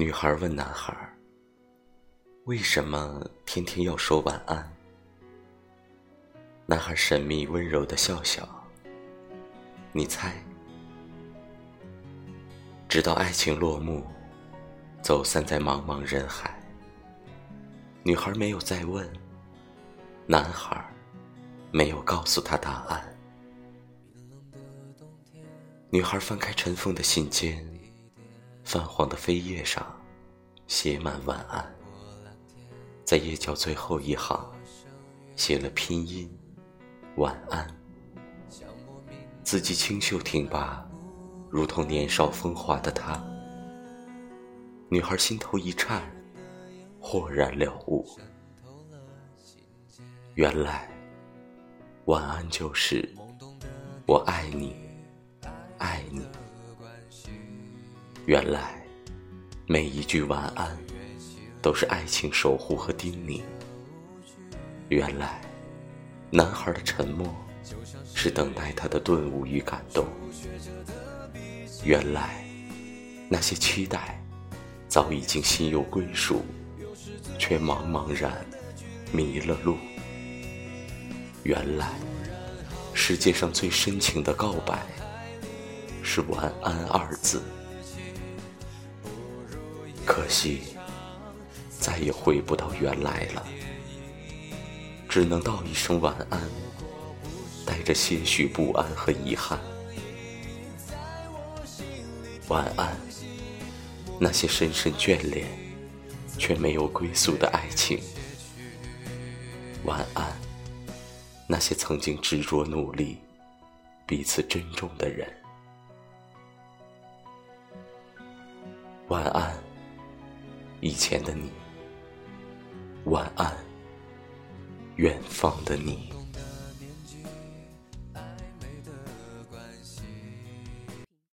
女孩问男孩：“为什么天天要说晚安？”男孩神秘温柔的笑笑：“你猜。”直到爱情落幕，走散在茫茫人海，女孩没有再问，男孩没有告诉她答案。女孩翻开尘封的信笺。泛黄的扉页上写满晚安，在页角最后一行写了拼音晚安。字迹清秀挺拔，如同年少风华的她。女孩心头一颤，豁然了悟，原来晚安就是我爱你，原来，每一句晚安，都是爱情守护和叮咛。原来，男孩的沉默，是等待他的顿悟与感动。原来，那些期待，早已经心有归属，却茫茫然迷了路。原来，世界上最深情的告白，是晚安二字。可惜，再也回不到原来了，只能道一声晚安，带着些许不安和遗憾。晚安，那些深深眷恋却没有归宿的爱情。晚安，那些曾经执着努力、彼此珍重的人。晚安。以前的你，晚安，远方的你。